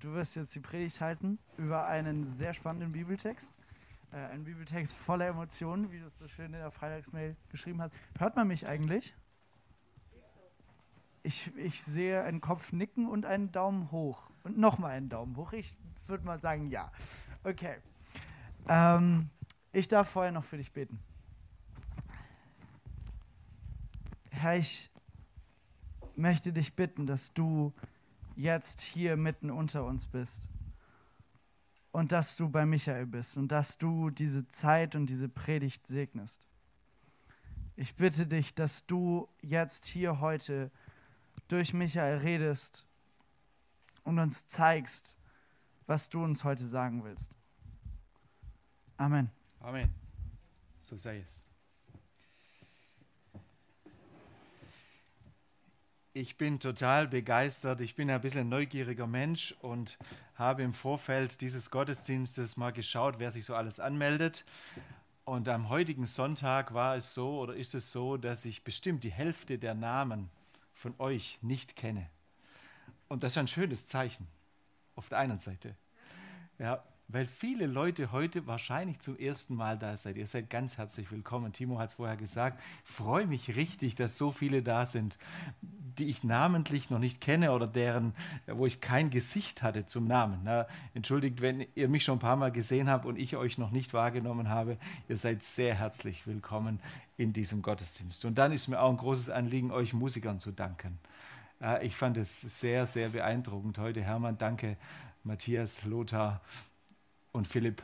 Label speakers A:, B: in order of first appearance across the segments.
A: du wirst jetzt die Predigt halten über einen sehr spannenden Bibeltext. Äh, ein Bibeltext voller Emotionen, wie du es so schön in der Freitagsmail geschrieben hast. Hört man mich eigentlich? Ich, ich sehe einen Kopf nicken und einen Daumen hoch. Und nochmal einen Daumen hoch. Ich würde mal sagen, ja. Okay. Ähm, ich darf vorher noch für dich beten. Herr, ich möchte dich bitten, dass du jetzt hier mitten unter uns bist und dass du bei Michael bist und dass du diese Zeit und diese Predigt segnest. Ich bitte dich, dass du jetzt hier heute durch Michael redest und uns zeigst, was du uns heute sagen willst. Amen.
B: Amen. So sei es. Ich bin total begeistert. Ich bin ein bisschen neugieriger Mensch und habe im Vorfeld dieses Gottesdienstes mal geschaut, wer sich so alles anmeldet. Und am heutigen Sonntag war es so oder ist es so, dass ich bestimmt die Hälfte der Namen von euch nicht kenne. Und das ist ein schönes Zeichen auf der einen Seite. Ja, weil viele Leute heute wahrscheinlich zum ersten Mal da seid. Ihr seid ganz herzlich willkommen. Timo hat es vorher gesagt. Freue mich richtig, dass so viele da sind, die ich namentlich noch nicht kenne oder deren, wo ich kein Gesicht hatte zum Namen. Na, entschuldigt, wenn ihr mich schon ein paar Mal gesehen habt und ich euch noch nicht wahrgenommen habe. Ihr seid sehr herzlich willkommen in diesem Gottesdienst. Und dann ist mir auch ein großes Anliegen, euch Musikern zu danken. Ich fand es sehr, sehr beeindruckend heute. Hermann, danke. Matthias, Lothar, und Philipp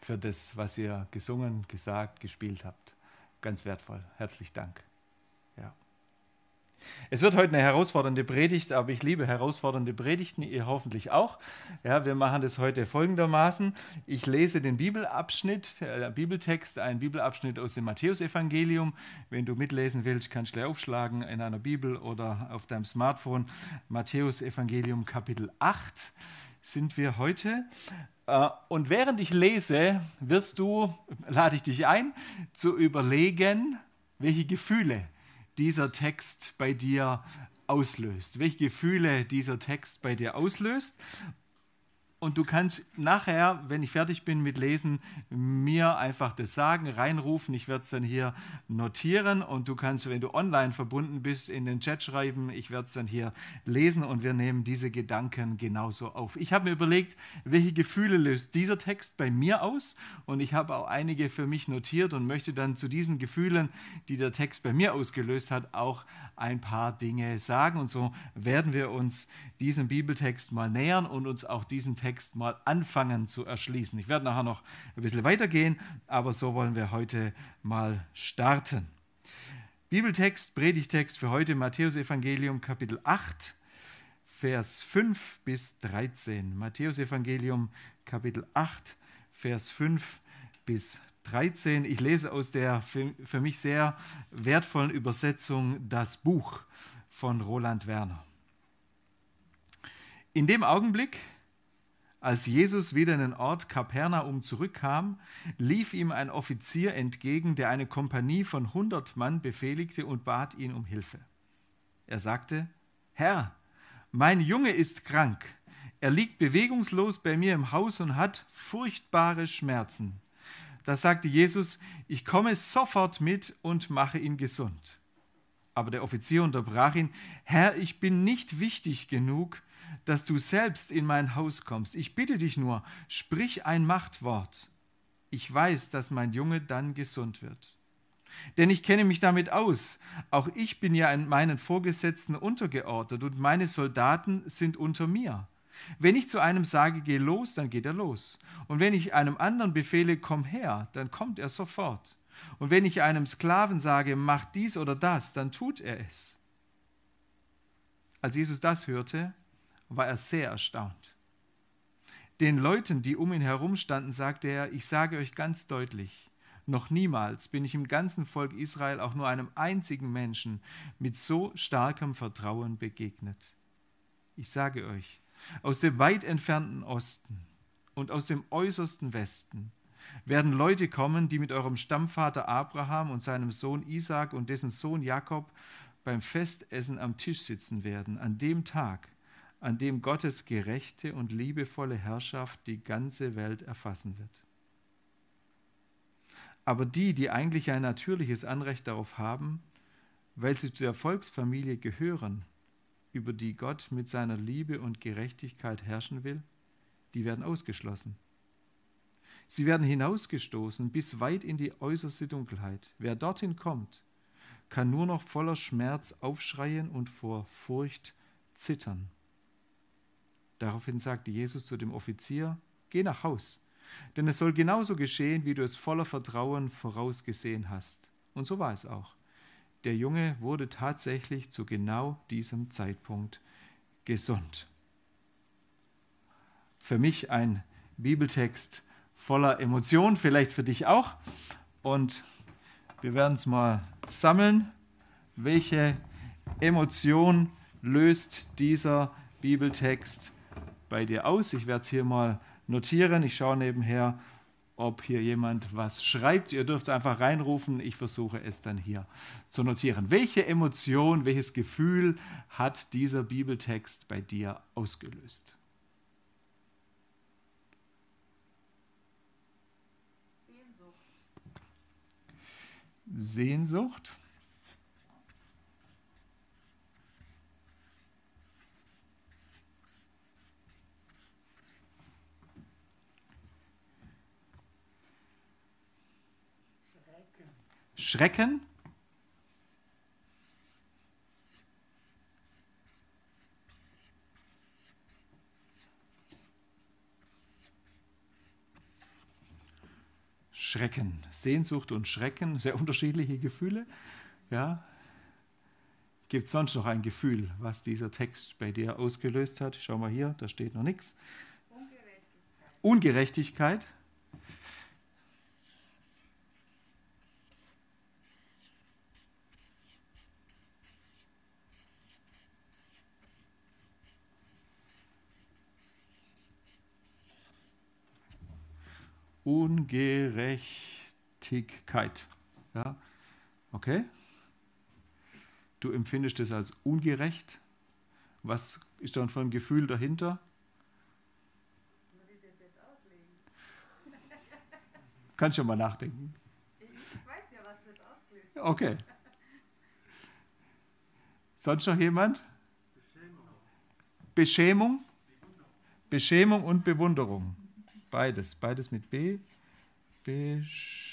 B: für das, was ihr gesungen, gesagt, gespielt habt. Ganz wertvoll. Herzlich Dank. Ja. Es wird heute eine herausfordernde Predigt, aber ich liebe herausfordernde Predigten, ihr hoffentlich auch. Ja, wir machen das heute folgendermaßen. Ich lese den Bibelabschnitt, äh, Bibeltext, einen Bibelabschnitt aus dem Matthäusevangelium. Wenn du mitlesen willst, kannst du aufschlagen in einer Bibel oder auf deinem Smartphone. Matthäusevangelium Kapitel 8 sind wir heute. Äh, und während ich lese, wirst du, lade ich dich ein, zu überlegen, welche Gefühle dieser Text bei dir auslöst, welche Gefühle dieser Text bei dir auslöst und du kannst nachher, wenn ich fertig bin mit Lesen, mir einfach das sagen, reinrufen. Ich werde es dann hier notieren und du kannst, wenn du online verbunden bist, in den Chat schreiben. Ich werde es dann hier lesen und wir nehmen diese Gedanken genauso auf. Ich habe mir überlegt, welche Gefühle löst dieser Text bei mir aus und ich habe auch einige für mich notiert und möchte dann zu diesen Gefühlen, die der Text bei mir ausgelöst hat, auch ein paar Dinge sagen. Und so werden wir uns diesem Bibeltext mal nähern und uns auch diesen Text mal anfangen zu erschließen. Ich werde nachher noch ein bisschen weitergehen, aber so wollen wir heute mal starten. Bibeltext, Predigtext für heute, Matthäus Evangelium Kapitel 8, Vers 5 bis 13. Matthäus Evangelium Kapitel 8, Vers 5 bis 13. Ich lese aus der für mich sehr wertvollen Übersetzung Das Buch von Roland Werner. In dem Augenblick, als Jesus wieder in den Ort Kapernaum zurückkam, lief ihm ein Offizier entgegen, der eine Kompanie von hundert Mann befehligte und bat ihn um Hilfe. Er sagte, Herr, mein Junge ist krank. Er liegt bewegungslos bei mir im Haus und hat furchtbare Schmerzen. Da sagte Jesus, ich komme sofort mit und mache ihn gesund. Aber der Offizier unterbrach ihn, Herr, ich bin nicht wichtig genug, dass du selbst in mein Haus kommst. Ich bitte dich nur, sprich ein Machtwort. Ich weiß, dass mein Junge dann gesund wird. Denn ich kenne mich damit aus. Auch ich bin ja meinen Vorgesetzten untergeordnet und meine Soldaten sind unter mir. Wenn ich zu einem sage, geh los, dann geht er los. Und wenn ich einem anderen befehle, komm her, dann kommt er sofort. Und wenn ich einem Sklaven sage, mach dies oder das, dann tut er es. Als Jesus das hörte, war er sehr erstaunt. Den Leuten, die um ihn herum standen, sagte er, ich sage euch ganz deutlich, noch niemals bin ich im ganzen Volk Israel auch nur einem einzigen Menschen mit so starkem Vertrauen begegnet. Ich sage euch, aus dem weit entfernten Osten und aus dem äußersten Westen werden Leute kommen, die mit eurem Stammvater Abraham und seinem Sohn Isaac und dessen Sohn Jakob beim Festessen am Tisch sitzen werden, an dem Tag, an dem Gottes gerechte und liebevolle Herrschaft die ganze Welt erfassen wird. Aber die, die eigentlich ein natürliches Anrecht darauf haben, weil sie zu der Volksfamilie gehören, über die Gott mit seiner Liebe und Gerechtigkeit herrschen will, die werden ausgeschlossen. Sie werden hinausgestoßen bis weit in die äußerste Dunkelheit. Wer dorthin kommt, kann nur noch voller Schmerz aufschreien und vor Furcht zittern. Daraufhin sagte Jesus zu dem Offizier, geh nach Haus, denn es soll genauso geschehen, wie du es voller Vertrauen vorausgesehen hast. Und so war es auch. Der Junge wurde tatsächlich zu genau diesem Zeitpunkt gesund. Für mich ein Bibeltext voller Emotionen, vielleicht für dich auch. Und wir werden es mal sammeln. Welche Emotion löst dieser Bibeltext bei dir aus? Ich werde es hier mal notieren. Ich schaue nebenher, ob hier jemand was schreibt. Ihr dürft es einfach reinrufen. Ich versuche es dann hier zu notieren. Welche Emotion, welches Gefühl hat dieser Bibeltext bei dir ausgelöst? Sehnsucht. Schrecken. Schrecken. Sehnsucht und Schrecken, sehr unterschiedliche Gefühle. Ja. Gibt es sonst noch ein Gefühl, was dieser Text bei dir ausgelöst hat? Schau mal hier, da steht noch nichts. Ungerechtigkeit. Ungerechtigkeit. Ungerechtigkeit. Ja? Okay? Du empfindest es als ungerecht. Was ist dann für ein Gefühl dahinter? Muss ich das jetzt auslegen? Kannst du mal nachdenken.
C: Ich weiß ja, was das auslöst.
B: Okay. Sonst noch jemand? Beschämung. Beschämung, Beschämung und Bewunderung. Beides, beides mit B. Besch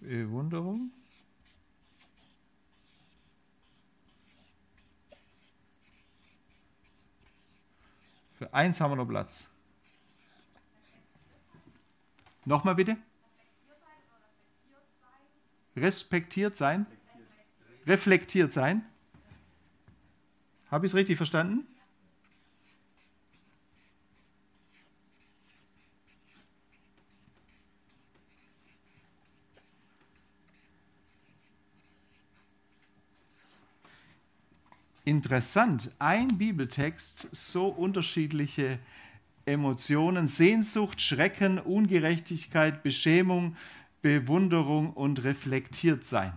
B: Bewunderung. Für eins haben wir noch Platz. Nochmal bitte. Respektiert sein reflektiert sein. Habe ich es richtig verstanden? Interessant, ein Bibeltext, so unterschiedliche Emotionen, Sehnsucht, Schrecken, Ungerechtigkeit, Beschämung, Bewunderung und reflektiert sein.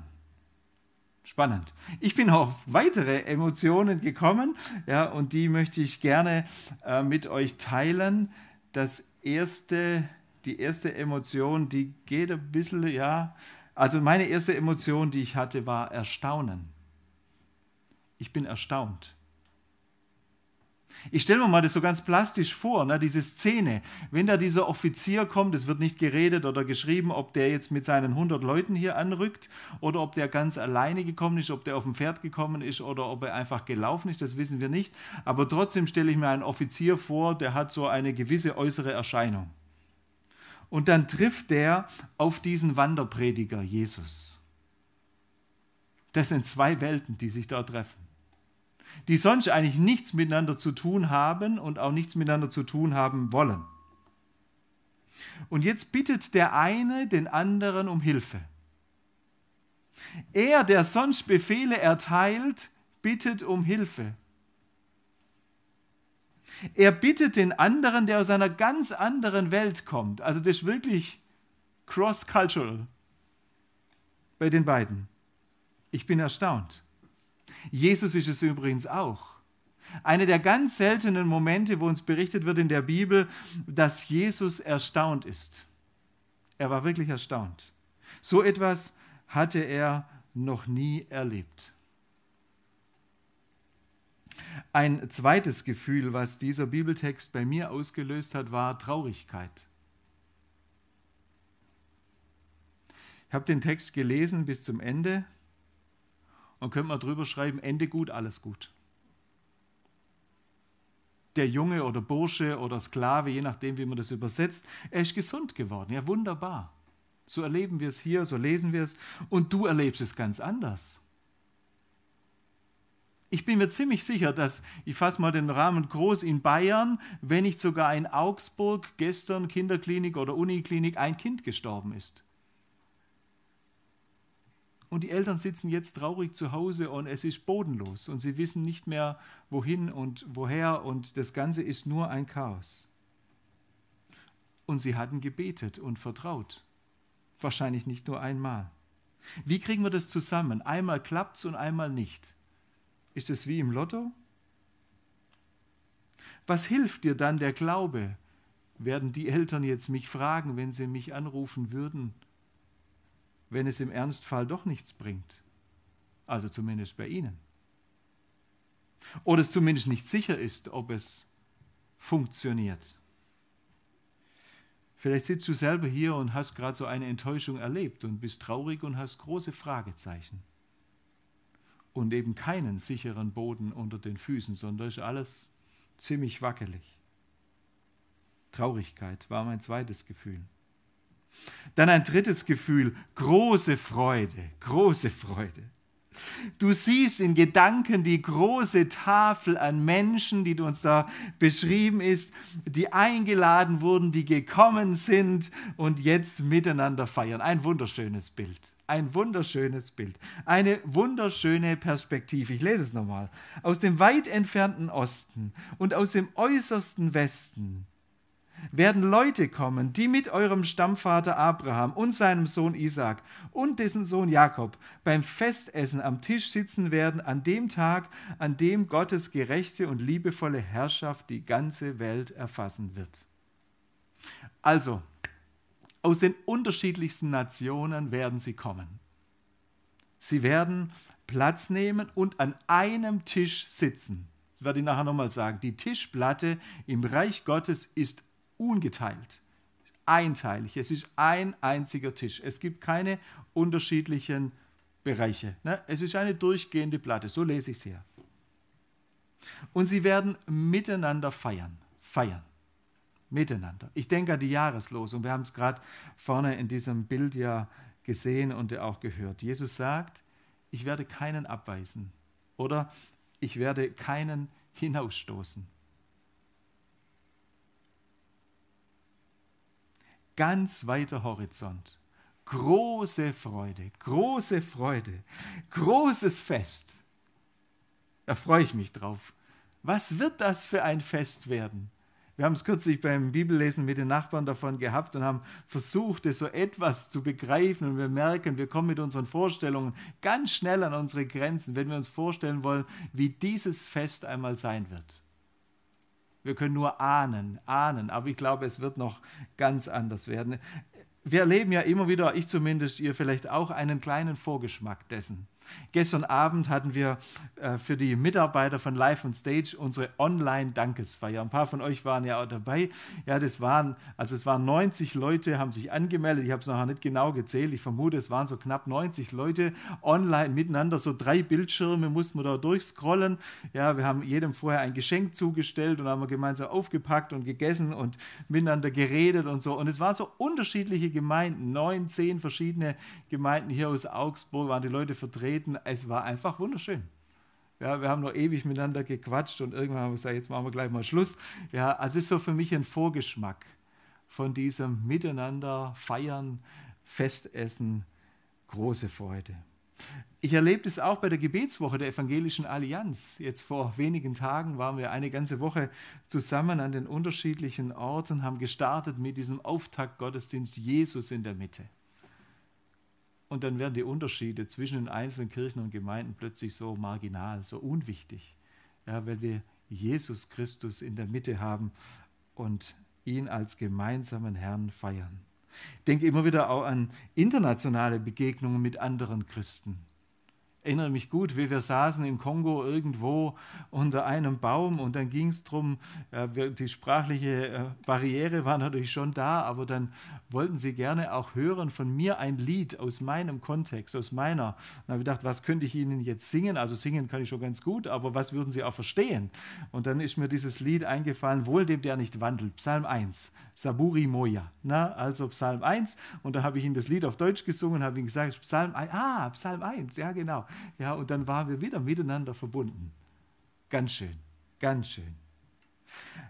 B: Spannend. Ich bin auf weitere Emotionen gekommen, ja, und die möchte ich gerne äh, mit euch teilen. Das erste, die erste Emotion, die geht ein bisschen, ja, also meine erste Emotion, die ich hatte, war Erstaunen. Ich bin erstaunt. Ich stelle mir mal das so ganz plastisch vor, ne, diese Szene. Wenn da dieser Offizier kommt, es wird nicht geredet oder geschrieben, ob der jetzt mit seinen 100 Leuten hier anrückt oder ob der ganz alleine gekommen ist, ob der auf dem Pferd gekommen ist oder ob er einfach gelaufen ist, das wissen wir nicht. Aber trotzdem stelle ich mir einen Offizier vor, der hat so eine gewisse äußere Erscheinung. Und dann trifft der auf diesen Wanderprediger Jesus. Das sind zwei Welten, die sich da treffen die sonst eigentlich nichts miteinander zu tun haben und auch nichts miteinander zu tun haben wollen. Und jetzt bittet der eine den anderen um Hilfe. Er, der sonst Befehle erteilt, bittet um Hilfe. Er bittet den anderen, der aus einer ganz anderen Welt kommt. Also das ist wirklich cross-cultural. bei den beiden. Ich bin erstaunt. Jesus ist es übrigens auch. Einer der ganz seltenen Momente, wo uns berichtet wird in der Bibel, dass Jesus erstaunt ist. Er war wirklich erstaunt. So etwas hatte er noch nie erlebt. Ein zweites Gefühl, was dieser Bibeltext bei mir ausgelöst hat, war Traurigkeit. Ich habe den Text gelesen bis zum Ende und könnte mal drüber schreiben, Ende gut, alles gut. Der Junge oder Bursche oder Sklave, je nachdem, wie man das übersetzt, er ist gesund geworden. Ja, wunderbar. So erleben wir es hier, so lesen wir es. Und du erlebst es ganz anders. Ich bin mir ziemlich sicher, dass, ich fasse mal den Rahmen groß, in Bayern, wenn nicht sogar in Augsburg gestern Kinderklinik oder Uniklinik ein Kind gestorben ist. Und die Eltern sitzen jetzt traurig zu Hause und es ist bodenlos und sie wissen nicht mehr, wohin und woher und das Ganze ist nur ein Chaos. Und sie hatten gebetet und vertraut. Wahrscheinlich nicht nur einmal. Wie kriegen wir das zusammen? Einmal klappt es und einmal nicht. Ist es wie im Lotto? Was hilft dir dann der Glaube? Werden die Eltern jetzt mich fragen, wenn sie mich anrufen würden, wenn es im Ernstfall doch nichts bringt? Also zumindest bei ihnen. Oder es zumindest nicht sicher ist, ob es funktioniert. Vielleicht sitzt du selber hier und hast gerade so eine Enttäuschung erlebt und bist traurig und hast große Fragezeichen und eben keinen sicheren Boden unter den Füßen, sondern ist alles ziemlich wackelig. Traurigkeit war mein zweites Gefühl. Dann ein drittes Gefühl, große Freude, große Freude. Du siehst in Gedanken die große Tafel an Menschen, die uns da beschrieben ist, die eingeladen wurden, die gekommen sind und jetzt miteinander feiern. Ein wunderschönes Bild. Ein wunderschönes Bild. Eine wunderschöne Perspektive. Ich lese es nochmal. Aus dem weit entfernten Osten und aus dem äußersten Westen werden Leute kommen, die mit eurem Stammvater Abraham und seinem Sohn Isaac und dessen Sohn Jakob beim Festessen am Tisch sitzen werden, an dem Tag, an dem Gottes gerechte und liebevolle Herrschaft die ganze Welt erfassen wird. Also, aus den unterschiedlichsten Nationen werden sie kommen. Sie werden Platz nehmen und an einem Tisch sitzen. Das werde ich nachher nochmal sagen. Die Tischplatte im Reich Gottes ist ungeteilt, einteilig. Es ist ein einziger Tisch. Es gibt keine unterschiedlichen Bereiche. Ne? Es ist eine durchgehende Platte. So lese ich es hier. Und sie werden miteinander feiern. Feiern miteinander. Ich denke an die Jahreslosung. Wir haben es gerade vorne in diesem Bild ja gesehen und auch gehört. Jesus sagt, ich werde keinen abweisen oder ich werde keinen hinausstoßen. Ganz weiter Horizont. Große Freude, große Freude, großes Fest. Da freue ich mich drauf. Was wird das für ein Fest werden? Wir haben es kürzlich beim Bibellesen mit den Nachbarn davon gehabt und haben versucht, es so etwas zu begreifen. Und wir merken, wir kommen mit unseren Vorstellungen ganz schnell an unsere Grenzen, wenn wir uns vorstellen wollen, wie dieses Fest einmal sein wird. Wir können nur ahnen, ahnen, aber ich glaube, es wird noch ganz anders werden. Wir erleben ja immer wieder, ich zumindest, ihr vielleicht auch, einen kleinen Vorgeschmack dessen. Gestern Abend hatten wir äh, für die Mitarbeiter von Live on Stage unsere Online-Dankesfeier. Ein paar von euch waren ja auch dabei. Ja, das waren, also es waren 90 Leute, haben sich angemeldet. Ich habe es nachher nicht genau gezählt. Ich vermute, es waren so knapp 90 Leute online miteinander. So drei Bildschirme mussten wir da durchscrollen. Ja, wir haben jedem vorher ein Geschenk zugestellt und haben gemeinsam aufgepackt und gegessen und miteinander geredet und so. Und es waren so unterschiedliche Gemeinden, neun, zehn verschiedene Gemeinden hier aus Augsburg waren die Leute vertreten reden. Es war einfach wunderschön. Ja, wir haben noch ewig miteinander gequatscht und irgendwann haben wir gesagt, jetzt machen wir gleich mal Schluss. Ja, also ist so für mich ein Vorgeschmack von diesem Miteinander feiern, Festessen, große Freude. Ich erlebe es auch bei der Gebetswoche der Evangelischen Allianz. Jetzt vor wenigen Tagen waren wir eine ganze Woche zusammen an den unterschiedlichen Orten, haben gestartet mit diesem Auftaktgottesdienst Jesus in der Mitte. Und dann werden die Unterschiede zwischen den einzelnen Kirchen und Gemeinden plötzlich so marginal, so unwichtig, ja, weil wir Jesus Christus in der Mitte haben und ihn als gemeinsamen Herrn feiern. Denke immer wieder auch an internationale Begegnungen mit anderen Christen erinnere mich gut, wie wir saßen in Kongo irgendwo unter einem Baum und dann ging es darum, äh, die sprachliche äh, Barriere war natürlich schon da, aber dann wollten sie gerne auch hören von mir ein Lied aus meinem Kontext, aus meiner. Und habe ich gedacht, was könnte ich Ihnen jetzt singen? Also singen kann ich schon ganz gut, aber was würden Sie auch verstehen? Und dann ist mir dieses Lied eingefallen, wohl dem, der nicht wandelt, Psalm 1, Saburi Moja. Na, also Psalm 1 und da habe ich Ihnen das Lied auf Deutsch gesungen, habe ihm gesagt, Psalm 1, ah, Psalm 1, ja genau. Ja, und dann waren wir wieder miteinander verbunden. Ganz schön, ganz schön.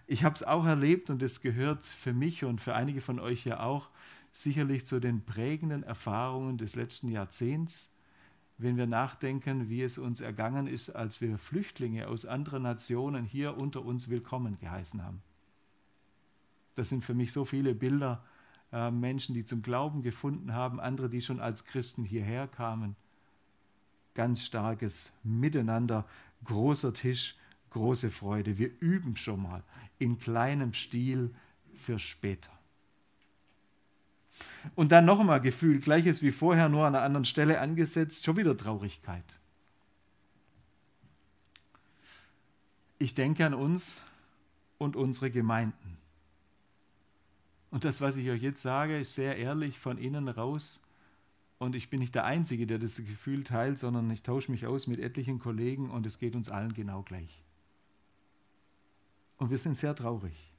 B: Ich habe es auch erlebt und es gehört für mich und für einige von euch ja auch sicherlich zu den prägenden Erfahrungen des letzten Jahrzehnts, wenn wir nachdenken, wie es uns ergangen ist, als wir Flüchtlinge aus anderen Nationen hier unter uns willkommen geheißen haben. Das sind für mich so viele Bilder, äh, Menschen, die zum Glauben gefunden haben, andere, die schon als Christen hierher kamen ganz starkes Miteinander, großer Tisch, große Freude. Wir üben schon mal in kleinem Stil für später. Und dann noch einmal Gefühl, gleiches wie vorher, nur an einer anderen Stelle angesetzt, schon wieder Traurigkeit. Ich denke an uns und unsere Gemeinden. Und das, was ich euch jetzt sage, ist sehr ehrlich von innen raus. Und ich bin nicht der Einzige, der das Gefühl teilt, sondern ich tausche mich aus mit etlichen Kollegen und es geht uns allen genau gleich. Und wir sind sehr traurig.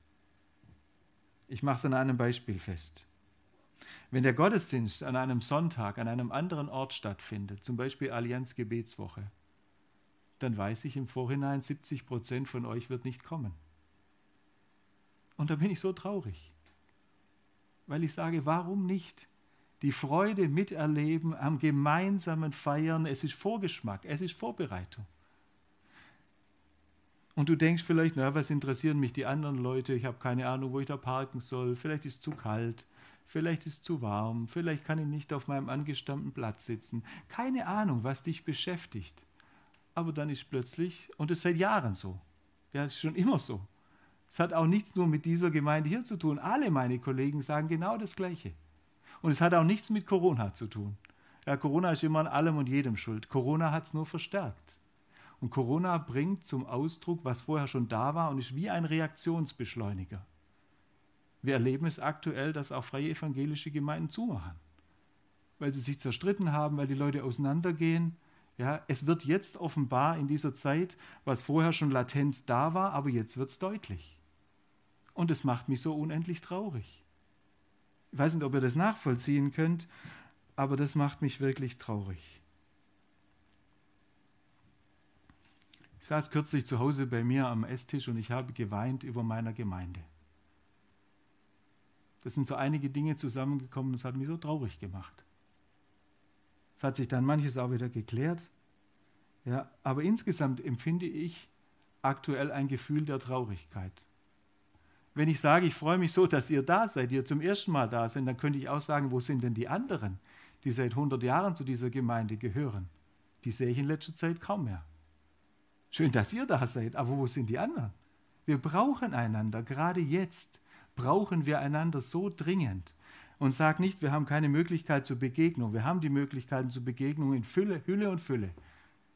B: Ich mache es an einem Beispiel fest. Wenn der Gottesdienst an einem Sonntag an einem anderen Ort stattfindet, zum Beispiel Allianz Gebetswoche, dann weiß ich im Vorhinein, 70 Prozent von euch wird nicht kommen. Und da bin ich so traurig, weil ich sage, warum nicht? Die Freude miterleben am gemeinsamen Feiern. Es ist Vorgeschmack, es ist Vorbereitung. Und du denkst vielleicht, na, was interessieren mich die anderen Leute? Ich habe keine Ahnung, wo ich da parken soll. Vielleicht ist es zu kalt, vielleicht ist es zu warm, vielleicht kann ich nicht auf meinem angestammten Platz sitzen. Keine Ahnung, was dich beschäftigt. Aber dann ist plötzlich, und es ist seit Jahren so, ja, es ist schon immer so. Es hat auch nichts nur mit dieser Gemeinde hier zu tun. Alle meine Kollegen sagen genau das Gleiche. Und es hat auch nichts mit Corona zu tun. Ja, Corona ist immer an allem und jedem schuld. Corona hat es nur verstärkt. Und Corona bringt zum Ausdruck, was vorher schon da war und ist wie ein Reaktionsbeschleuniger. Wir erleben es aktuell, dass auch freie evangelische Gemeinden zumachen, weil sie sich zerstritten haben, weil die Leute auseinandergehen. Ja, es wird jetzt offenbar in dieser Zeit, was vorher schon latent da war, aber jetzt wird es deutlich. Und es macht mich so unendlich traurig. Ich weiß nicht, ob ihr das nachvollziehen könnt, aber das macht mich wirklich traurig. Ich saß kürzlich zu Hause bei mir am Esstisch und ich habe geweint über meiner Gemeinde. Das sind so einige Dinge zusammengekommen es hat mich so traurig gemacht. Es hat sich dann manches auch wieder geklärt. Ja, aber insgesamt empfinde ich aktuell ein Gefühl der Traurigkeit. Wenn ich sage, ich freue mich so, dass ihr da seid, ihr zum ersten Mal da seid, dann könnte ich auch sagen, wo sind denn die anderen, die seit 100 Jahren zu dieser Gemeinde gehören? Die sehe ich in letzter Zeit kaum mehr. Schön, dass ihr da seid, aber wo sind die anderen? Wir brauchen einander, gerade jetzt brauchen wir einander so dringend. Und sag nicht, wir haben keine Möglichkeit zur Begegnung. Wir haben die Möglichkeiten zur Begegnung in Fülle, Hülle und Fülle.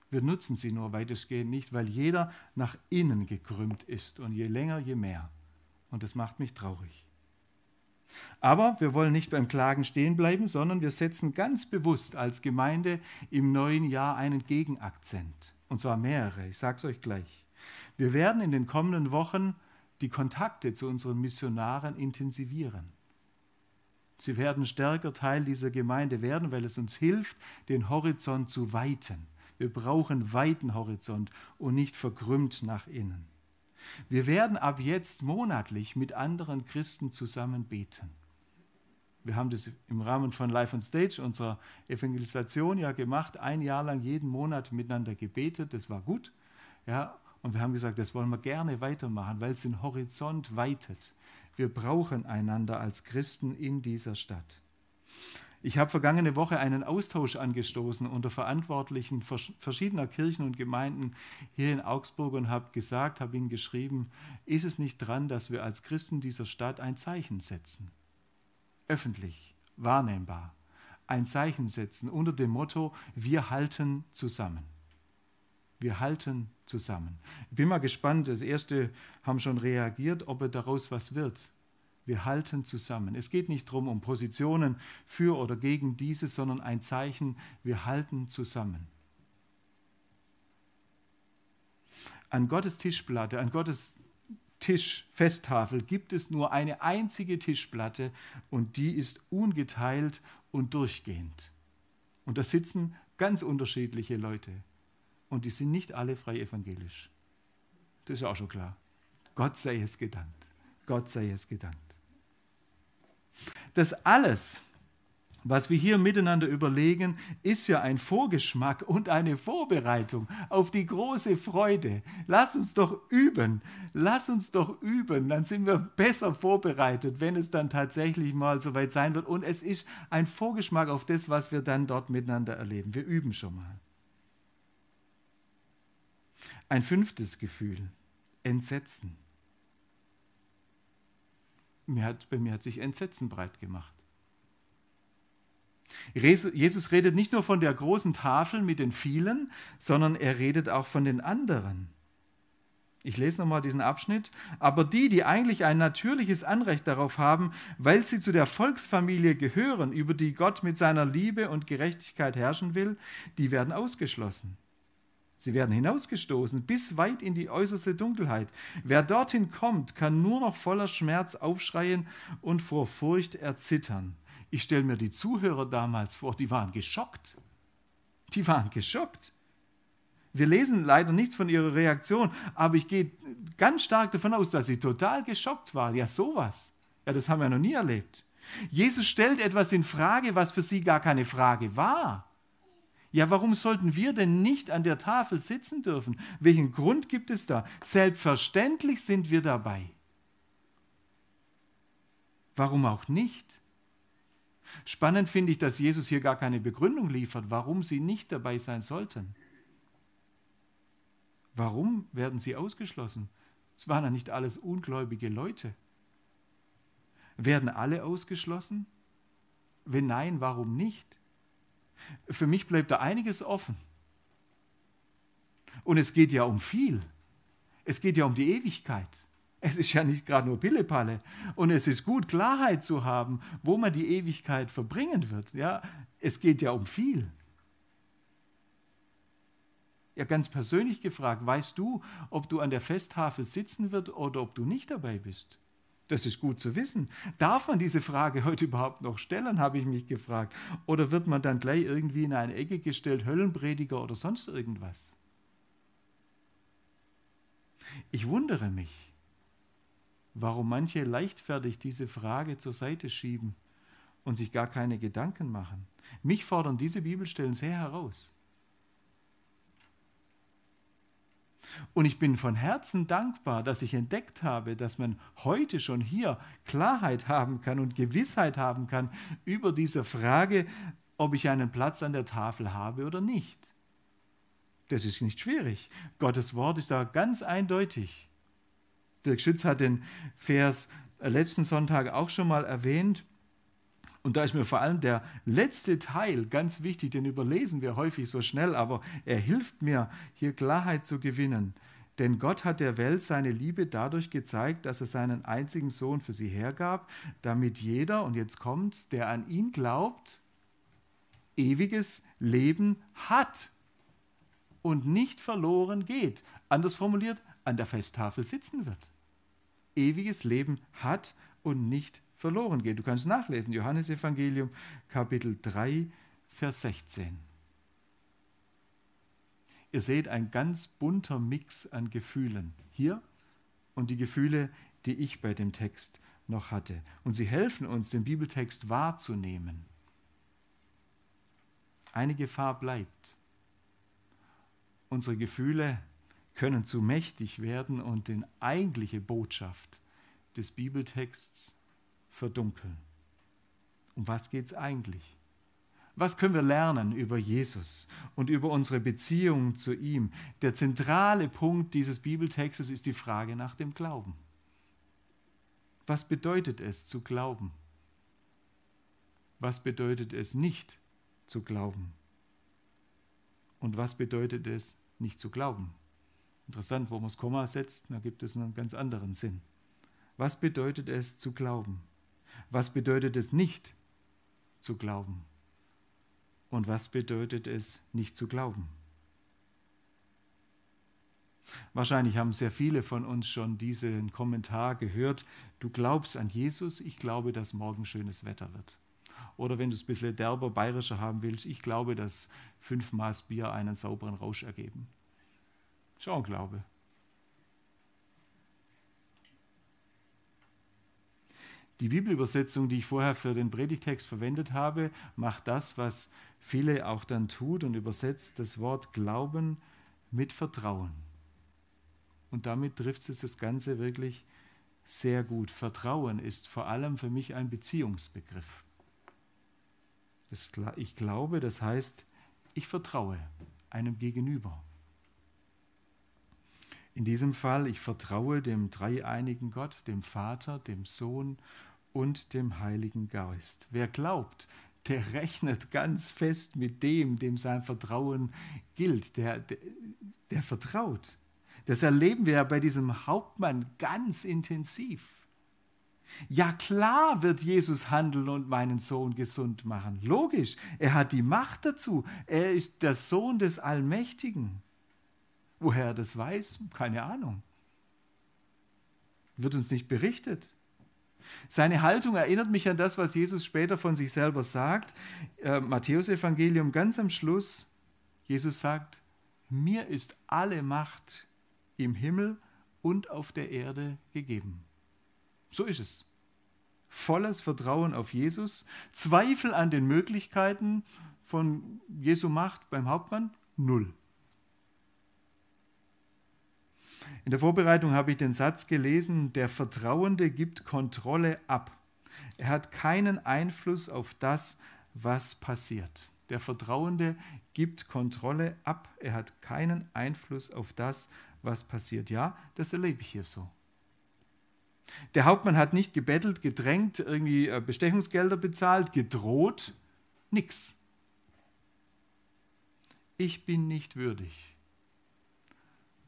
B: Wir nutzen sie nur weitestgehend nicht, weil jeder nach innen gekrümmt ist und je länger, je mehr. Und das macht mich traurig. Aber wir wollen nicht beim Klagen stehen bleiben, sondern wir setzen ganz bewusst als Gemeinde im neuen Jahr einen Gegenakzent. Und zwar mehrere. Ich sage es euch gleich. Wir werden in den kommenden Wochen die Kontakte zu unseren Missionaren intensivieren. Sie werden stärker Teil dieser Gemeinde werden, weil es uns hilft, den Horizont zu weiten. Wir brauchen weiten Horizont und nicht verkrümmt nach innen. Wir werden ab jetzt monatlich mit anderen Christen zusammen beten. Wir haben das im Rahmen von Life on Stage, unserer Evangelisation, ja gemacht, ein Jahr lang jeden Monat miteinander gebetet, das war gut. Ja, und wir haben gesagt, das wollen wir gerne weitermachen, weil es den Horizont weitet. Wir brauchen einander als Christen in dieser Stadt. Ich habe vergangene Woche einen Austausch angestoßen unter Verantwortlichen verschiedener Kirchen und Gemeinden hier in Augsburg und habe gesagt, habe ihnen geschrieben, ist es nicht dran, dass wir als Christen dieser Stadt ein Zeichen setzen? Öffentlich, wahrnehmbar. Ein Zeichen setzen unter dem Motto, wir halten zusammen. Wir halten zusammen. Ich bin mal gespannt, das erste haben schon reagiert, ob daraus was wird. Wir halten zusammen. Es geht nicht darum, um Positionen für oder gegen dieses, sondern ein Zeichen, wir halten zusammen. An Gottes Tischplatte, an Gottes Tischfesttafel gibt es nur eine einzige Tischplatte und die ist ungeteilt und durchgehend. Und da sitzen ganz unterschiedliche Leute und die sind nicht alle frei evangelisch. Das ist auch schon klar. Gott sei es gedankt. Gott sei es gedankt. Das alles, was wir hier miteinander überlegen, ist ja ein Vorgeschmack und eine Vorbereitung auf die große Freude. Lass uns doch üben, lass uns doch üben, dann sind wir besser vorbereitet, wenn es dann tatsächlich mal soweit sein wird. Und es ist ein Vorgeschmack auf das, was wir dann dort miteinander erleben. Wir üben schon mal. Ein fünftes Gefühl, Entsetzen mir hat, bei mir hat sich Entsetzen breit gemacht. Jesus redet nicht nur von der großen Tafel mit den vielen, sondern er redet auch von den anderen. Ich lese nochmal diesen Abschnitt. Aber die, die eigentlich ein natürliches Anrecht darauf haben, weil sie zu der Volksfamilie gehören, über die Gott mit seiner Liebe und Gerechtigkeit herrschen will, die werden ausgeschlossen. Sie werden hinausgestoßen bis weit in die äußerste Dunkelheit. Wer dorthin kommt, kann nur noch voller Schmerz aufschreien und vor Furcht erzittern. Ich stelle mir die Zuhörer damals vor, die waren geschockt. Die waren geschockt. Wir lesen leider nichts von ihrer Reaktion, aber ich gehe ganz stark davon aus, dass sie total geschockt waren. Ja, sowas. Ja, das haben wir noch nie erlebt. Jesus stellt etwas in Frage, was für sie gar keine Frage war. Ja, warum sollten wir denn nicht an der Tafel sitzen dürfen? Welchen Grund gibt es da? Selbstverständlich sind wir dabei. Warum auch nicht? Spannend finde ich, dass Jesus hier gar keine Begründung liefert, warum sie nicht dabei sein sollten. Warum werden sie ausgeschlossen? Es waren ja nicht alles ungläubige Leute. Werden alle ausgeschlossen? Wenn nein, warum nicht? Für mich bleibt da einiges offen. Und es geht ja um viel. Es geht ja um die Ewigkeit. Es ist ja nicht gerade nur Pillepalle. Und es ist gut, Klarheit zu haben, wo man die Ewigkeit verbringen wird. Ja, es geht ja um viel. Ja, ganz persönlich gefragt, weißt du, ob du an der Festtafel sitzen wirst oder ob du nicht dabei bist? Das ist gut zu wissen. Darf man diese Frage heute überhaupt noch stellen, habe ich mich gefragt. Oder wird man dann gleich irgendwie in eine Ecke gestellt, Höllenprediger oder sonst irgendwas? Ich wundere mich, warum manche leichtfertig diese Frage zur Seite schieben und sich gar keine Gedanken machen. Mich fordern diese Bibelstellen sehr heraus. Und ich bin von Herzen dankbar, dass ich entdeckt habe, dass man heute schon hier Klarheit haben kann und Gewissheit haben kann über diese Frage, ob ich einen Platz an der Tafel habe oder nicht. Das ist nicht schwierig. Gottes Wort ist da ganz eindeutig. Dirk Schütz hat den Vers letzten Sonntag auch schon mal erwähnt. Und da ist mir vor allem der letzte Teil ganz wichtig, den überlesen wir häufig so schnell, aber er hilft mir, hier Klarheit zu gewinnen. Denn Gott hat der Welt seine Liebe dadurch gezeigt, dass er seinen einzigen Sohn für sie hergab, damit jeder, und jetzt kommt's, der an ihn glaubt, ewiges Leben hat und nicht verloren geht. Anders formuliert, an der Festtafel sitzen wird. Ewiges Leben hat und nicht verloren geht. Du kannst nachlesen, Johannes Evangelium Kapitel 3, Vers 16. Ihr seht ein ganz bunter Mix an Gefühlen hier und die Gefühle, die ich bei dem Text noch hatte. Und sie helfen uns, den Bibeltext wahrzunehmen. Eine Gefahr bleibt. Unsere Gefühle können zu mächtig werden und die eigentliche Botschaft des Bibeltexts verdunkeln. Um was geht es eigentlich? Was können wir lernen über Jesus und über unsere Beziehung zu ihm? Der zentrale Punkt dieses Bibeltextes ist die Frage nach dem Glauben. Was bedeutet es zu glauben? Was bedeutet es nicht zu glauben? Und was bedeutet es nicht zu glauben? Interessant, wo man das Komma setzt, da gibt es einen ganz anderen Sinn. Was bedeutet es zu glauben? Was bedeutet es nicht zu glauben? Und was bedeutet es nicht zu glauben? Wahrscheinlich haben sehr viele von uns schon diesen Kommentar gehört. Du glaubst an Jesus, ich glaube, dass morgen schönes Wetter wird. Oder wenn du es ein bisschen derber, bayerischer haben willst, ich glaube, dass fünf Maß Bier einen sauberen Rausch ergeben. Schon Glaube. Die Bibelübersetzung, die ich vorher für den Predigtext verwendet habe, macht das, was viele auch dann tut und übersetzt das Wort Glauben mit Vertrauen. Und damit trifft es das Ganze wirklich sehr gut. Vertrauen ist vor allem für mich ein Beziehungsbegriff. ich glaube, das heißt, ich vertraue einem Gegenüber. In diesem Fall, ich vertraue dem dreieinigen Gott, dem Vater, dem Sohn und dem Heiligen Geist. Wer glaubt, der rechnet ganz fest mit dem, dem sein Vertrauen gilt, der, der, der vertraut. Das erleben wir ja bei diesem Hauptmann ganz intensiv. Ja klar wird Jesus handeln und meinen Sohn gesund machen. Logisch, er hat die Macht dazu. Er ist der Sohn des Allmächtigen. Woher er das weiß, keine Ahnung. Wird uns nicht berichtet. Seine Haltung erinnert mich an das, was Jesus später von sich selber sagt. Äh, Matthäus Evangelium ganz am Schluss. Jesus sagt, mir ist alle Macht im Himmel und auf der Erde gegeben. So ist es. Volles Vertrauen auf Jesus, Zweifel an den Möglichkeiten von Jesu Macht beim Hauptmann, null. In der Vorbereitung habe ich den Satz gelesen, der Vertrauende gibt Kontrolle ab. Er hat keinen Einfluss auf das, was passiert. Der Vertrauende gibt Kontrolle ab. Er hat keinen Einfluss auf das, was passiert. Ja, das erlebe ich hier so. Der Hauptmann hat nicht gebettelt, gedrängt, irgendwie äh, Bestechungsgelder bezahlt, gedroht. Nix. Ich bin nicht würdig.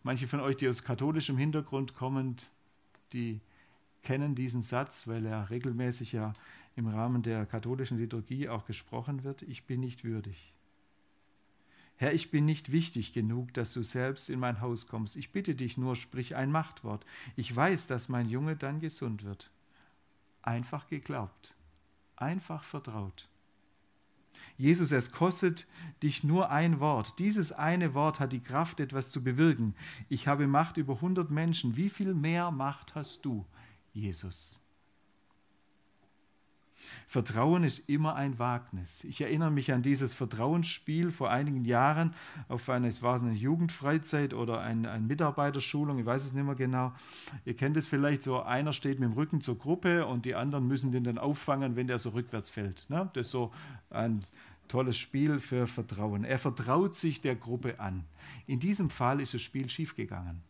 B: Manche von euch, die aus katholischem Hintergrund kommen, die kennen diesen Satz, weil er regelmäßig ja im Rahmen der katholischen Liturgie auch gesprochen wird. Ich bin nicht würdig. Herr, ich bin nicht wichtig genug, dass du selbst in mein Haus kommst. Ich bitte dich nur, sprich ein Machtwort. Ich weiß, dass mein Junge dann gesund wird. Einfach geglaubt, einfach vertraut. Jesus, es kostet dich nur ein Wort. Dieses eine Wort hat die Kraft, etwas zu bewirken. Ich habe Macht über 100 Menschen. Wie viel mehr Macht hast du, Jesus? Vertrauen ist immer ein Wagnis. Ich erinnere mich an dieses Vertrauensspiel vor einigen Jahren auf eine, es war eine Jugendfreizeit oder eine, Mitarbeiterschulung, ich weiß es nicht mehr genau. Ihr kennt es vielleicht so, einer steht mit dem Rücken zur Gruppe und die anderen müssen den dann auffangen, wenn der so rückwärts fällt. Ne? Das ist so ein tolles Spiel für Vertrauen. Er vertraut sich der Gruppe an. In diesem Fall ist das Spiel schiefgegangen.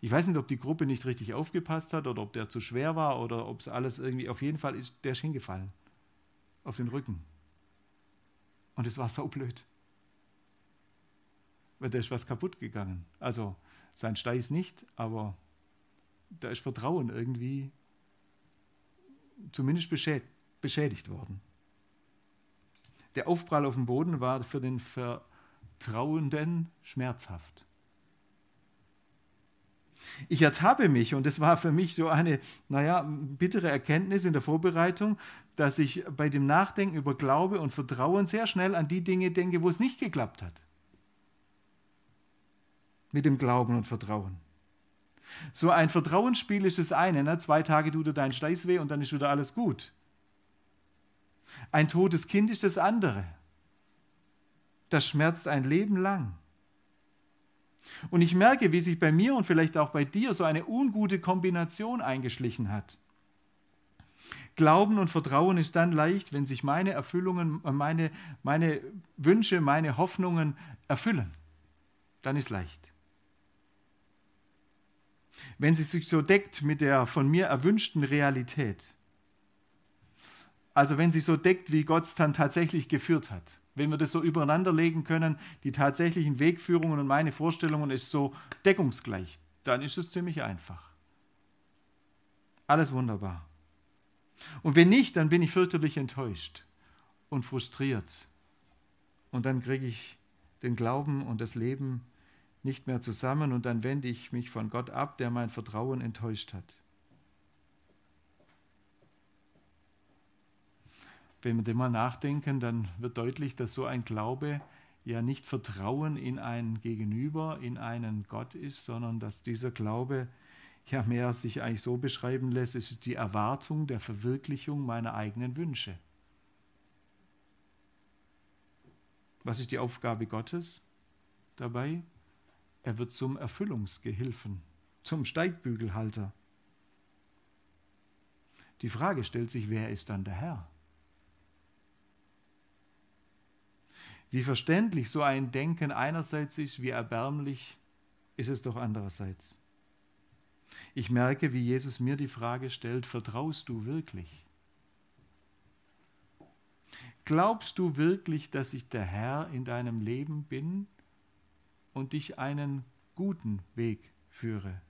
B: Ich weiß nicht, ob die Gruppe nicht richtig aufgepasst hat oder ob der zu schwer war oder ob es alles irgendwie, auf jeden Fall ist der ist hingefallen. Auf den Rücken. Und es war so blöd. Weil da ist was kaputt gegangen. Also sein Steiß nicht, aber da ist Vertrauen irgendwie zumindest beschädigt worden. Der Aufprall auf dem Boden war für den Vertrauenden schmerzhaft. Ich ertappe mich, und das war für mich so eine, naja, bittere Erkenntnis in der Vorbereitung, dass ich bei dem Nachdenken über Glaube und Vertrauen sehr schnell an die Dinge denke, wo es nicht geklappt hat. Mit dem Glauben und Vertrauen. So ein Vertrauensspiel ist das eine. Ne? Zwei Tage tut dir dein Steiß weh und dann ist wieder alles gut. Ein totes Kind ist das andere. Das schmerzt ein Leben lang. Und ich merke, wie sich bei mir und vielleicht auch bei dir so eine ungute Kombination eingeschlichen hat. Glauben und Vertrauen ist dann leicht, wenn sich meine Erfüllungen, meine, meine Wünsche, meine Hoffnungen erfüllen. Dann ist leicht. Wenn sie sich so deckt mit der von mir erwünschten Realität. Also wenn sie so deckt, wie Gott es dann tatsächlich geführt hat. Wenn wir das so übereinander legen können, die tatsächlichen Wegführungen und meine Vorstellungen ist so deckungsgleich, dann ist es ziemlich einfach. Alles wunderbar. Und wenn nicht, dann bin ich fürchterlich enttäuscht und frustriert. Und dann kriege ich den Glauben und das Leben nicht mehr zusammen und dann wende ich mich von Gott ab, der mein Vertrauen enttäuscht hat. Wenn wir dem mal nachdenken, dann wird deutlich, dass so ein Glaube ja nicht Vertrauen in ein Gegenüber, in einen Gott ist, sondern dass dieser Glaube ja mehr sich eigentlich so beschreiben lässt, es ist die Erwartung der Verwirklichung meiner eigenen Wünsche. Was ist die Aufgabe Gottes dabei? Er wird zum Erfüllungsgehilfen, zum Steigbügelhalter. Die Frage stellt sich, wer ist dann der Herr? Wie verständlich so ein Denken einerseits ist, wie erbärmlich ist es doch andererseits. Ich merke, wie Jesus mir die Frage stellt, vertraust du wirklich? Glaubst du wirklich, dass ich der Herr in deinem Leben bin und dich einen guten Weg führe?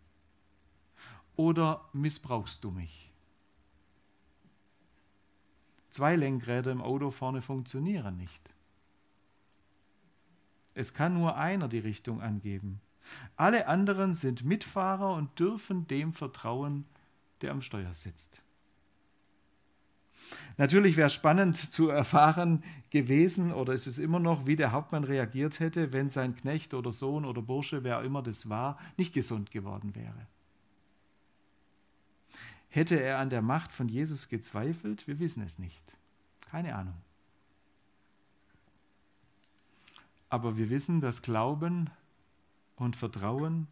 B: Oder missbrauchst du mich? Zwei Lenkräder im Auto vorne funktionieren nicht. Es kann nur einer die Richtung angeben. Alle anderen sind Mitfahrer und dürfen dem vertrauen, der am Steuer sitzt. Natürlich wäre spannend zu erfahren gewesen, oder ist es immer noch, wie der Hauptmann reagiert hätte, wenn sein Knecht oder Sohn oder Bursche, wer immer das war, nicht gesund geworden wäre. Hätte er an der Macht von Jesus gezweifelt? Wir wissen es nicht. Keine Ahnung. Aber wir wissen, dass Glauben und Vertrauen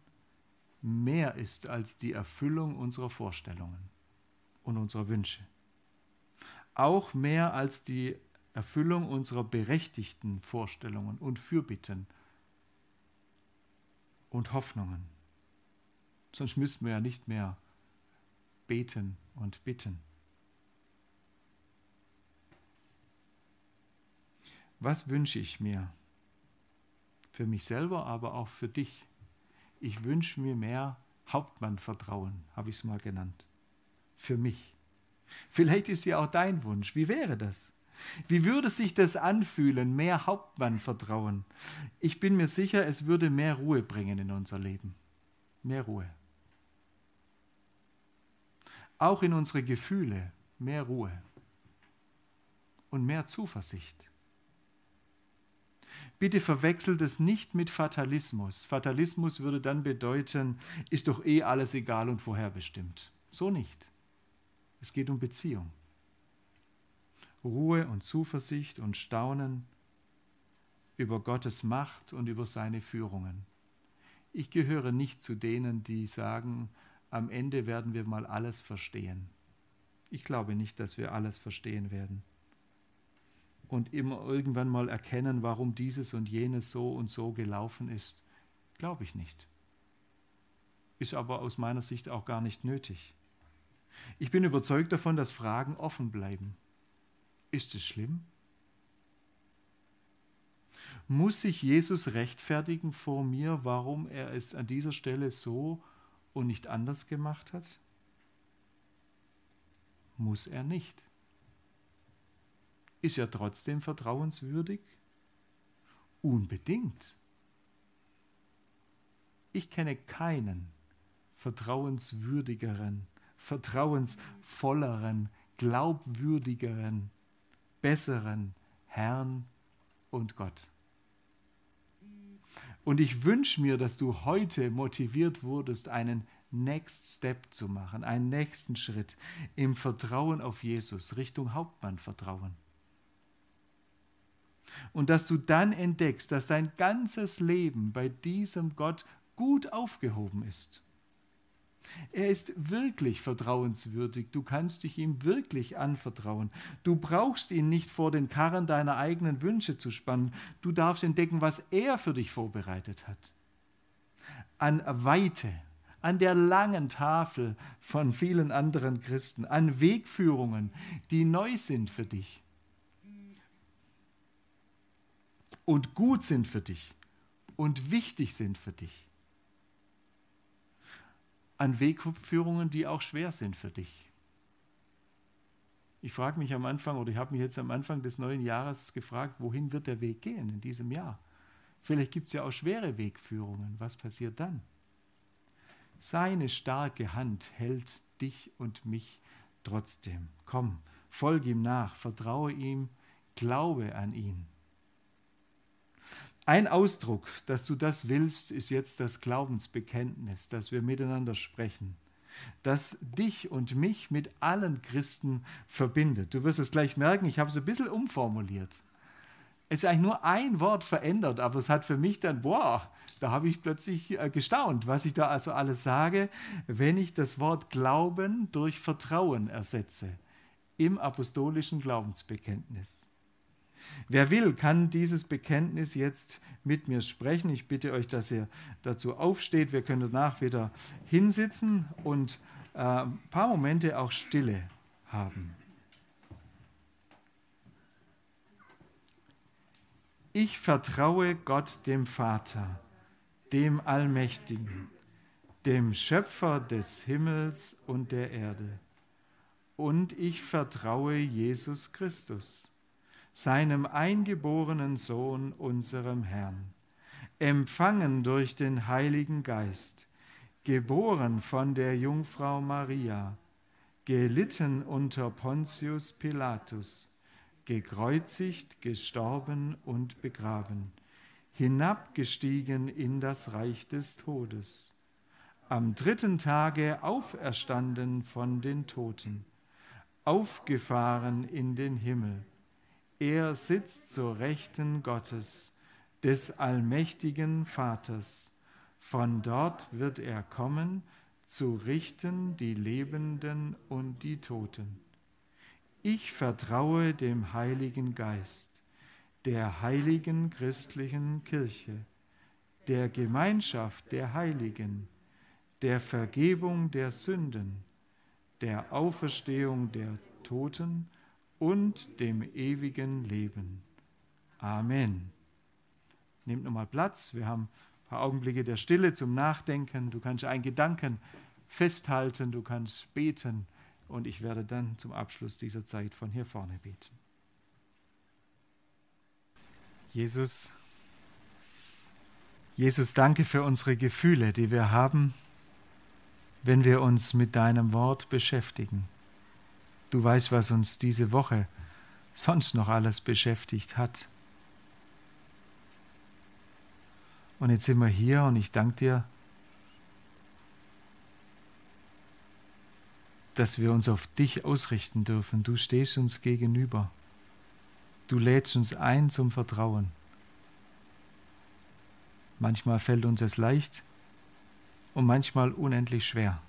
B: mehr ist als die Erfüllung unserer Vorstellungen und unserer Wünsche. Auch mehr als die Erfüllung unserer berechtigten Vorstellungen und Fürbitten und Hoffnungen. Sonst müssten wir ja nicht mehr beten und bitten. Was wünsche ich mir? Für mich selber, aber auch für dich. Ich wünsche mir mehr Hauptmannvertrauen, habe ich es mal genannt. Für mich. Vielleicht ist ja auch dein Wunsch. Wie wäre das? Wie würde sich das anfühlen, mehr Hauptmannvertrauen? Ich bin mir sicher, es würde mehr Ruhe bringen in unser Leben. Mehr Ruhe. Auch in unsere Gefühle mehr Ruhe und mehr Zuversicht. Bitte verwechselt es nicht mit Fatalismus. Fatalismus würde dann bedeuten, ist doch eh alles egal und vorherbestimmt. So nicht. Es geht um Beziehung. Ruhe und Zuversicht und Staunen über Gottes Macht und über seine Führungen. Ich gehöre nicht zu denen, die sagen, am Ende werden wir mal alles verstehen. Ich glaube nicht, dass wir alles verstehen werden und immer irgendwann mal erkennen, warum dieses und jenes so und so gelaufen ist. Glaube ich nicht. Ist aber aus meiner Sicht auch gar nicht nötig. Ich bin überzeugt davon, dass Fragen offen bleiben. Ist es schlimm? Muss sich Jesus rechtfertigen vor mir, warum er es an dieser Stelle so und nicht anders gemacht hat? Muss er nicht ist er trotzdem vertrauenswürdig? Unbedingt. Ich kenne keinen vertrauenswürdigeren, vertrauensvolleren, glaubwürdigeren, besseren Herrn und Gott. Und ich wünsche mir, dass du heute motiviert wurdest, einen Next Step zu machen, einen nächsten Schritt im Vertrauen auf Jesus, Richtung Hauptmannvertrauen. Und dass du dann entdeckst, dass dein ganzes Leben bei diesem Gott gut aufgehoben ist. Er ist wirklich vertrauenswürdig. Du kannst dich ihm wirklich anvertrauen. Du brauchst ihn nicht vor den Karren deiner eigenen Wünsche zu spannen. Du darfst entdecken, was er für dich vorbereitet hat. An Weite, an der langen Tafel von vielen anderen Christen, an Wegführungen, die neu sind für dich und gut sind für dich und wichtig sind für dich an Wegführungen, die auch schwer sind für dich. Ich frage mich am Anfang oder ich habe mich jetzt am Anfang des neuen Jahres gefragt, wohin wird der Weg gehen in diesem Jahr? Vielleicht gibt es ja auch schwere Wegführungen. Was passiert dann? Seine starke Hand hält dich und mich trotzdem. Komm, folg ihm nach, vertraue ihm, glaube an ihn. Ein Ausdruck, dass du das willst, ist jetzt das Glaubensbekenntnis, dass wir miteinander sprechen, das dich und mich mit allen Christen verbindet. Du wirst es gleich merken, ich habe es ein bisschen umformuliert. Es ist eigentlich nur ein Wort verändert, aber es hat für mich dann, boah, da habe ich plötzlich äh, gestaunt, was ich da also alles sage, wenn ich das Wort Glauben durch Vertrauen ersetze im apostolischen Glaubensbekenntnis. Wer will, kann dieses Bekenntnis jetzt mit mir sprechen. Ich bitte euch, dass ihr dazu aufsteht. Wir können danach wieder hinsitzen und äh, ein paar Momente auch Stille haben. Ich vertraue Gott dem Vater, dem Allmächtigen, dem Schöpfer des Himmels und der Erde. Und ich vertraue Jesus Christus seinem eingeborenen Sohn, unserem Herrn, empfangen durch den Heiligen Geist, geboren von der Jungfrau Maria, gelitten unter Pontius Pilatus, gekreuzigt, gestorben und begraben, hinabgestiegen in das Reich des Todes, am dritten Tage auferstanden von den Toten, aufgefahren in den Himmel, er sitzt zur Rechten Gottes, des allmächtigen Vaters. Von dort wird er kommen, zu richten die Lebenden und die Toten. Ich vertraue dem Heiligen Geist, der heiligen christlichen Kirche, der Gemeinschaft der Heiligen, der Vergebung der Sünden, der Auferstehung der Toten und dem ewigen Leben. Amen. Nehmt nochmal Platz. Wir haben ein paar Augenblicke der Stille zum Nachdenken. Du kannst einen Gedanken festhalten, du kannst beten und ich werde dann zum Abschluss dieser Zeit von hier vorne beten. Jesus, Jesus, danke für unsere Gefühle, die wir haben, wenn wir uns mit deinem Wort beschäftigen. Du weißt, was uns diese Woche sonst noch alles beschäftigt hat. Und jetzt sind wir hier und ich danke dir, dass wir uns auf dich ausrichten dürfen. Du stehst uns gegenüber. Du lädst uns ein zum Vertrauen. Manchmal fällt uns es leicht und manchmal unendlich schwer.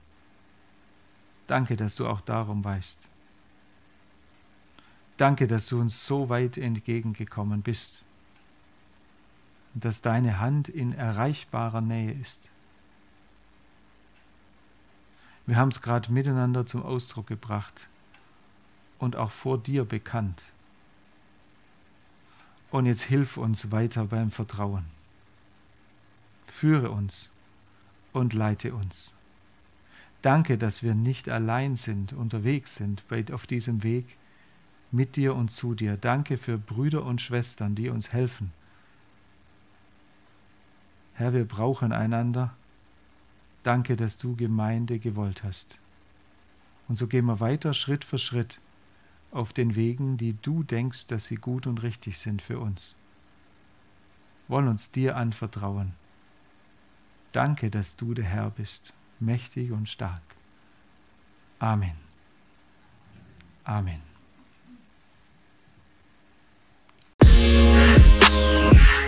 B: Danke, dass du auch darum weißt. Danke, dass du uns so weit entgegengekommen bist und dass deine Hand in erreichbarer Nähe ist. Wir haben es gerade miteinander zum Ausdruck gebracht und auch vor dir bekannt. Und jetzt hilf uns weiter beim Vertrauen. Führe uns und leite uns. Danke, dass wir nicht allein sind, unterwegs sind auf diesem Weg, mit dir und zu dir. Danke für Brüder und Schwestern, die uns helfen. Herr, wir brauchen einander. Danke, dass du Gemeinde gewollt hast. Und so gehen wir weiter Schritt für Schritt auf den Wegen, die du denkst, dass sie gut und richtig sind für uns. Wollen uns dir anvertrauen. Danke, dass du der Herr bist, mächtig und stark. Amen. Amen. Música